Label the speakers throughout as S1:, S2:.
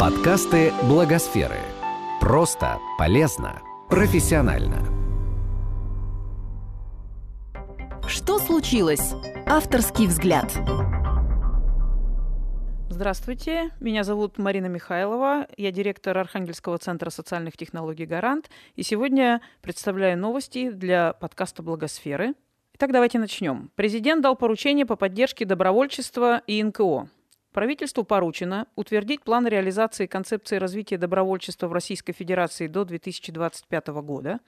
S1: Подкасты Благосферы. Просто, полезно, профессионально.
S2: Что случилось? Авторский взгляд.
S3: Здравствуйте, меня зовут Марина Михайлова, я директор Архангельского центра социальных технологий «Гарант», и сегодня представляю новости для подкаста «Благосферы». Итак, давайте начнем. Президент дал поручение по поддержке добровольчества и НКО. Правительству поручено утвердить план реализации концепции развития добровольчества в Российской Федерации до 2025 года,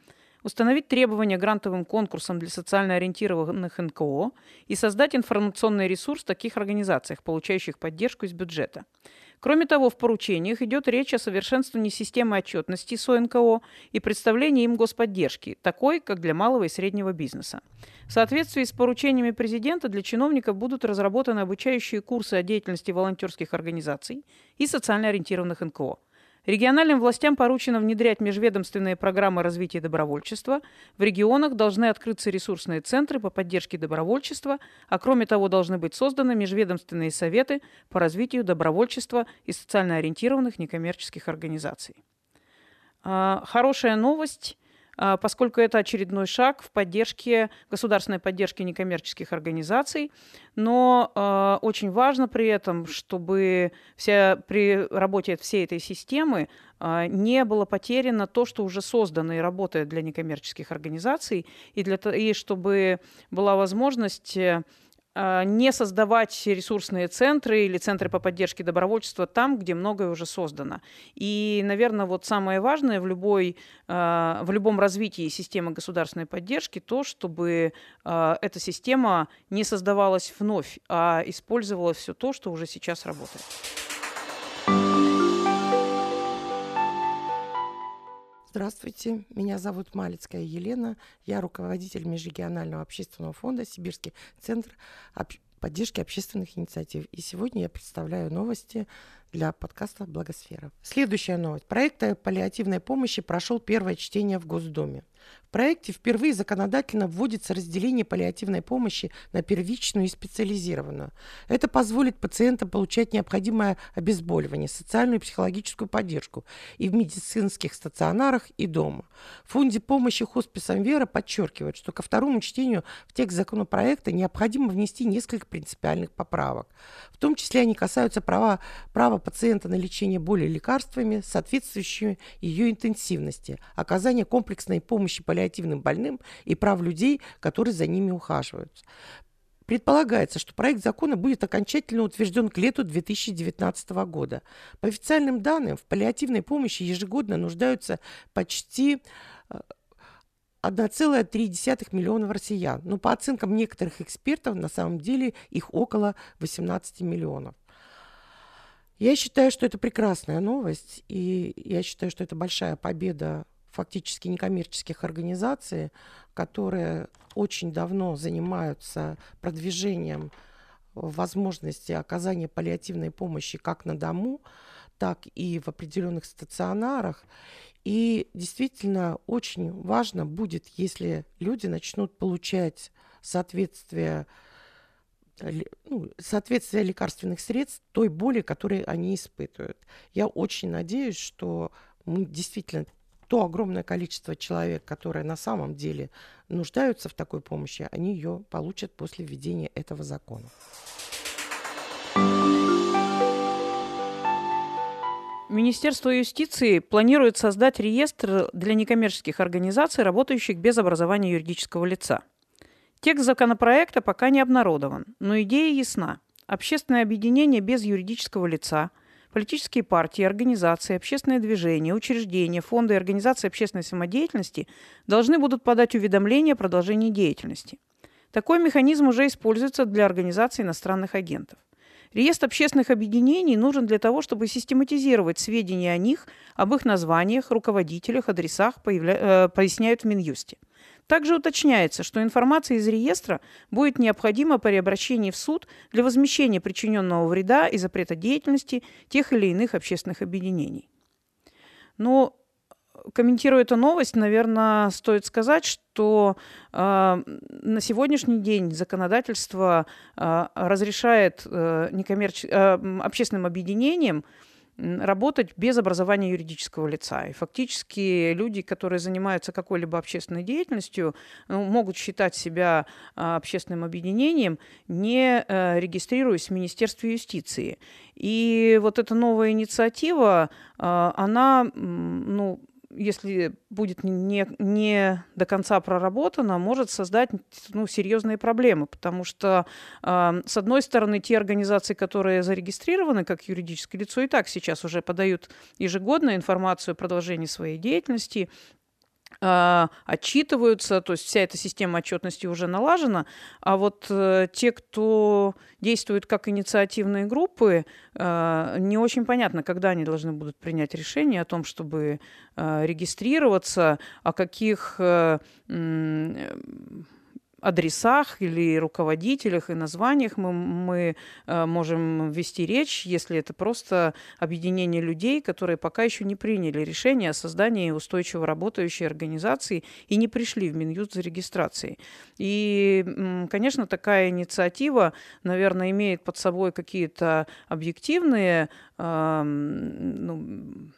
S3: установить требования грантовым конкурсам для социально ориентированных НКО и создать информационный ресурс в таких организациях, получающих поддержку из бюджета – Кроме того, в поручениях идет речь о совершенствовании системы отчетности СОНКО и представлении им господдержки, такой, как для малого и среднего бизнеса. В соответствии с поручениями президента для чиновников будут разработаны обучающие курсы о деятельности волонтерских организаций и социально ориентированных НКО – Региональным властям поручено внедрять межведомственные программы развития добровольчества. В регионах должны открыться ресурсные центры по поддержке добровольчества, а кроме того должны быть созданы межведомственные советы по развитию добровольчества и социально ориентированных некоммерческих организаций. А, хорошая новость поскольку это очередной шаг в поддержке, государственной поддержке некоммерческих организаций. Но э, очень важно при этом, чтобы вся, при работе всей этой системы э, не было потеряно то, что уже создано и работает для некоммерческих организаций, и, для, и чтобы была возможность а, не создавать ресурсные центры или центры по поддержке добровольчества там, где многое уже создано. И, наверное, вот самое важное в, любой, а, в любом развитии системы государственной поддержки то, чтобы а, эта система не создавалась вновь, а использовала все то, что уже сейчас работает.
S4: Здравствуйте, меня зовут Малицкая Елена, я руководитель Межрегионального общественного фонда «Сибирский центр поддержки общественных инициатив». И сегодня я представляю новости для подкаста «Благосфера». Следующая новость. Проект паллиативной помощи прошел первое чтение в Госдуме. В проекте впервые законодательно вводится разделение паллиативной помощи на первичную и специализированную. Это позволит пациентам получать необходимое обезболивание, социальную и психологическую поддержку и в медицинских стационарах, и дома. В фонде помощи хосписам «Вера» подчеркивают, что ко второму чтению в текст законопроекта необходимо внести несколько принципиальных поправок. В том числе они касаются права, права пациента на лечение боли лекарствами, соответствующими ее интенсивности, оказания комплексной помощи паллиативным больным и прав людей, которые за ними ухаживают. Предполагается, что проект закона будет окончательно утвержден к лету 2019 года. По официальным данным, в паллиативной помощи ежегодно нуждаются почти 1,3 э, миллиона россиян. Но по оценкам некоторых экспертов, на самом деле их около 18 миллионов. Я считаю, что это прекрасная новость, и я считаю, что это большая победа фактически некоммерческих организаций, которые очень давно занимаются продвижением возможности оказания паллиативной помощи как на дому, так и в определенных стационарах. И действительно очень важно будет, если люди начнут получать соответствие ну, соответствие лекарственных средств той боли, которую они испытывают. Я очень надеюсь, что мы действительно то огромное количество человек, которые на самом деле нуждаются в такой помощи, они ее получат после введения этого закона.
S3: Министерство юстиции планирует создать реестр для некоммерческих организаций, работающих без образования юридического лица – Текст законопроекта пока не обнародован, но идея ясна. Общественное объединение без юридического лица, политические партии, организации, общественные движения, учреждения, фонды и организации общественной самодеятельности должны будут подать уведомление о продолжении деятельности. Такой механизм уже используется для организации иностранных агентов. Реестр общественных объединений нужен для того, чтобы систематизировать сведения о них, об их названиях, руководителях, адресах, появля... э, поясняют в Минюсте – также уточняется, что информация из реестра будет необходима при обращении в суд для возмещения причиненного вреда и запрета деятельности тех или иных общественных объединений. Но комментируя эту новость, наверное, стоит сказать, что э, на сегодняшний день законодательство э, разрешает э, некоммерч... э, общественным объединениям работать без образования юридического лица. И фактически люди, которые занимаются какой-либо общественной деятельностью, ну, могут считать себя а, общественным объединением, не э, регистрируясь в Министерстве юстиции. И вот эта новая инициатива, а, она ну, если будет не, не до конца проработана, может создать ну, серьезные проблемы, потому что, э, с одной стороны, те организации, которые зарегистрированы как юридическое лицо, и так сейчас уже подают ежегодно информацию о продолжении своей деятельности, отчитываются, то есть вся эта система отчетности уже налажена, а вот э, те, кто действует как инициативные группы, э, не очень понятно, когда они должны будут принять решение о том, чтобы э, регистрироваться, о каких адресах или руководителях и названиях мы, мы э, можем вести речь, если это просто объединение людей, которые пока еще не приняли решение о создании устойчиво работающей организации и не пришли в Минюст за регистрацией. И, конечно, такая инициатива, наверное, имеет под собой какие-то объективные э, ну,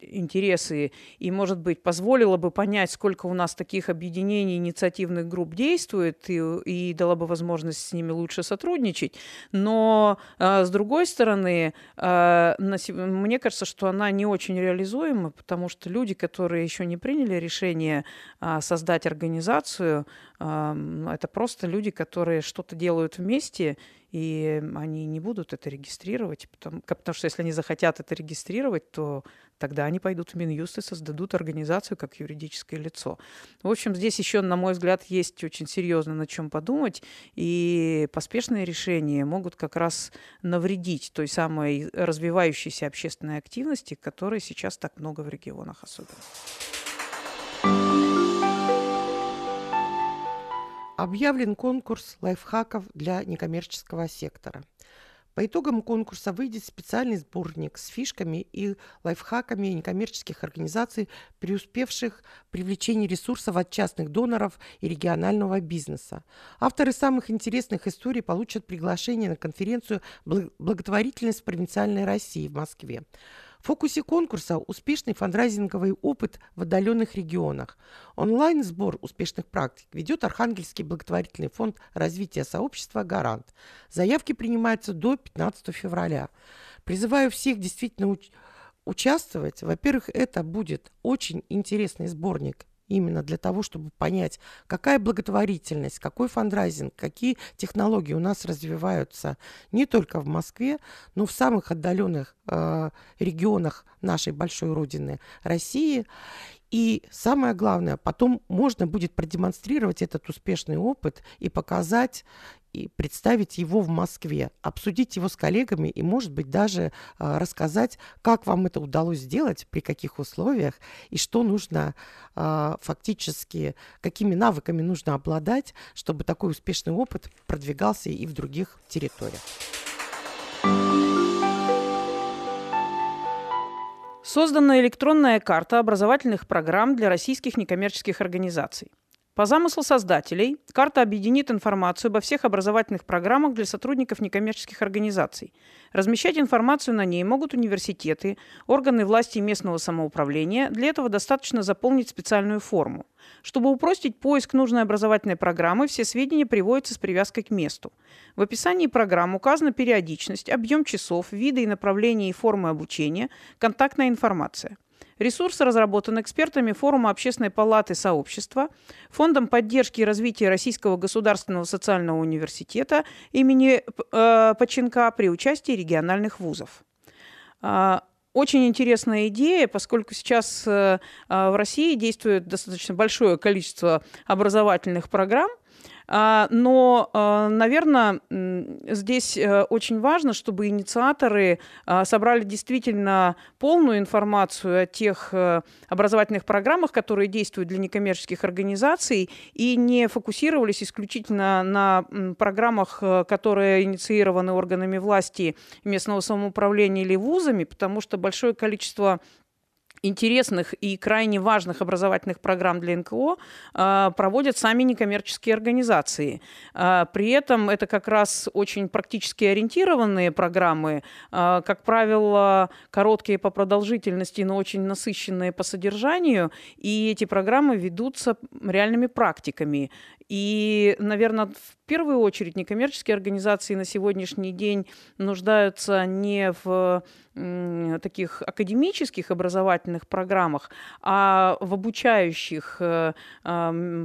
S3: интересы и, может быть, позволило бы понять, сколько у нас таких объединений, инициативных групп действует и, и дала бы возможность с ними лучше сотрудничать. Но, э, с другой стороны, э, на, мне кажется, что она не очень реализуема, потому что люди, которые еще не приняли решение э, создать организацию, э, это просто люди, которые что-то делают вместе и они не будут это регистрировать, потому, потому что если они захотят это регистрировать, то тогда они пойдут в Минюст и создадут организацию как юридическое лицо. В общем, здесь еще, на мой взгляд, есть очень серьезно над чем подумать, и поспешные решения могут как раз навредить той самой развивающейся общественной активности, которой сейчас так много в регионах особенно.
S4: Объявлен конкурс лайфхаков для некоммерческого сектора. По итогам конкурса выйдет специальный сборник с фишками и лайфхаками некоммерческих организаций, преуспевших в привлечении ресурсов от частных доноров и регионального бизнеса. Авторы самых интересных историй получат приглашение на конференцию «Благотворительность в провинциальной России» в Москве. В фокусе конкурса успешный фандрайзинговый опыт в отдаленных регионах. Онлайн-сбор успешных практик ведет Архангельский благотворительный фонд развития сообщества «Гарант». Заявки принимаются до 15 февраля. Призываю всех действительно уч участвовать. Во-первых, это будет очень интересный сборник именно для того, чтобы понять, какая благотворительность, какой фандрайзинг, какие технологии у нас развиваются не только в Москве, но в самых отдаленных э, регионах нашей большой родины России. И самое главное, потом можно будет продемонстрировать этот успешный опыт и показать и представить его в Москве, обсудить его с коллегами и, может быть, даже э, рассказать, как вам это удалось сделать, при каких условиях и что нужно э, фактически, какими навыками нужно обладать, чтобы такой успешный опыт продвигался и в других территориях.
S3: Создана электронная карта образовательных программ для российских некоммерческих организаций. По замыслу создателей, карта объединит информацию обо всех образовательных программах для сотрудников некоммерческих организаций. Размещать информацию на ней могут университеты, органы власти и местного самоуправления. Для этого достаточно заполнить специальную форму. Чтобы упростить поиск нужной образовательной программы, все сведения приводятся с привязкой к месту. В описании программ указана периодичность, объем часов, виды и направления и формы обучения, контактная информация – Ресурс разработан экспертами Форума Общественной палаты сообщества, Фондом поддержки и развития Российского государственного социального университета имени э, Поченка при участии региональных вузов. А, очень интересная идея, поскольку сейчас э, в России действует достаточно большое количество образовательных программ, но, а, наверное, здесь э, очень важно, чтобы инициаторы а, собрали действительно полную информацию о тех э, образовательных программах, которые действуют для некоммерческих организаций, и не фокусировались исключительно на программах, э, которые инициированы органами власти местного самоуправления или вузами, потому что большое количество интересных и крайне важных образовательных программ для НКО э, проводят сами некоммерческие организации. Э, при этом это как раз очень практически ориентированные программы, э, как правило, короткие по продолжительности, но очень насыщенные по содержанию, и эти программы ведутся реальными практиками. И, наверное, в первую очередь некоммерческие организации на сегодняшний день нуждаются не в таких академических образовательных программах, а в обучающих э,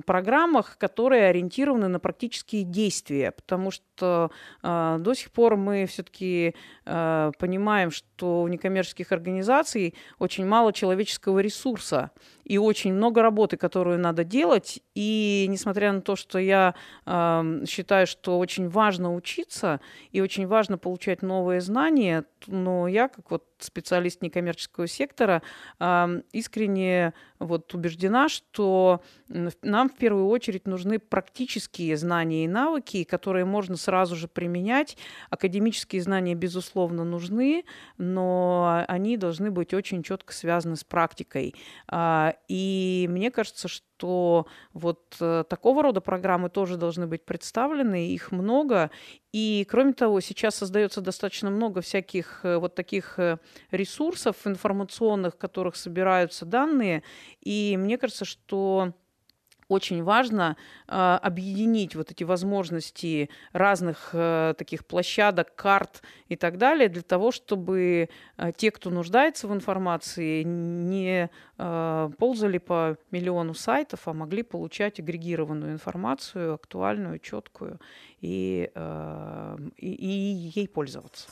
S3: программах, которые ориентированы на практические действия, потому что э, до сих пор мы все-таки э, понимаем, что у некоммерческих организаций очень мало человеческого ресурса и очень много работы, которую надо делать. И несмотря на то, что я считаю, что очень важно учиться и очень важно получать новые знания, но я, как вот специалист некоммерческого сектора, искренне вот убеждена, что нам в первую очередь нужны практические знания и навыки, которые можно сразу же применять. Академические знания, безусловно, нужны, но они должны быть очень четко связаны с практикой. А, и мне кажется, что вот э, такого рода программы тоже должны быть представлены, их много. И, кроме того, сейчас создается достаточно много всяких э, вот таких э, ресурсов информационных, в которых собираются данные. И мне кажется, что очень важно э, объединить вот эти возможности разных э, таких площадок, карт и так далее, для того, чтобы э, те, кто нуждается в информации, не э, ползали по миллиону сайтов, а могли получать агрегированную информацию, актуальную, четкую, и, э, и, и ей пользоваться.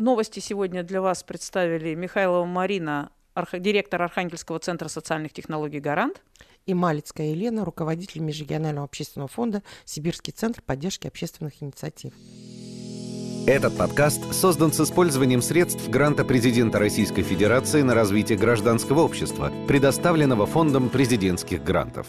S3: Новости сегодня для вас представили Михайлова Марина, директор Архангельского центра социальных технологий «Гарант».
S4: И Малицкая Елена, руководитель Межрегионального общественного фонда «Сибирский центр поддержки общественных инициатив».
S1: Этот подкаст создан с использованием средств гранта президента Российской Федерации на развитие гражданского общества, предоставленного Фондом президентских грантов.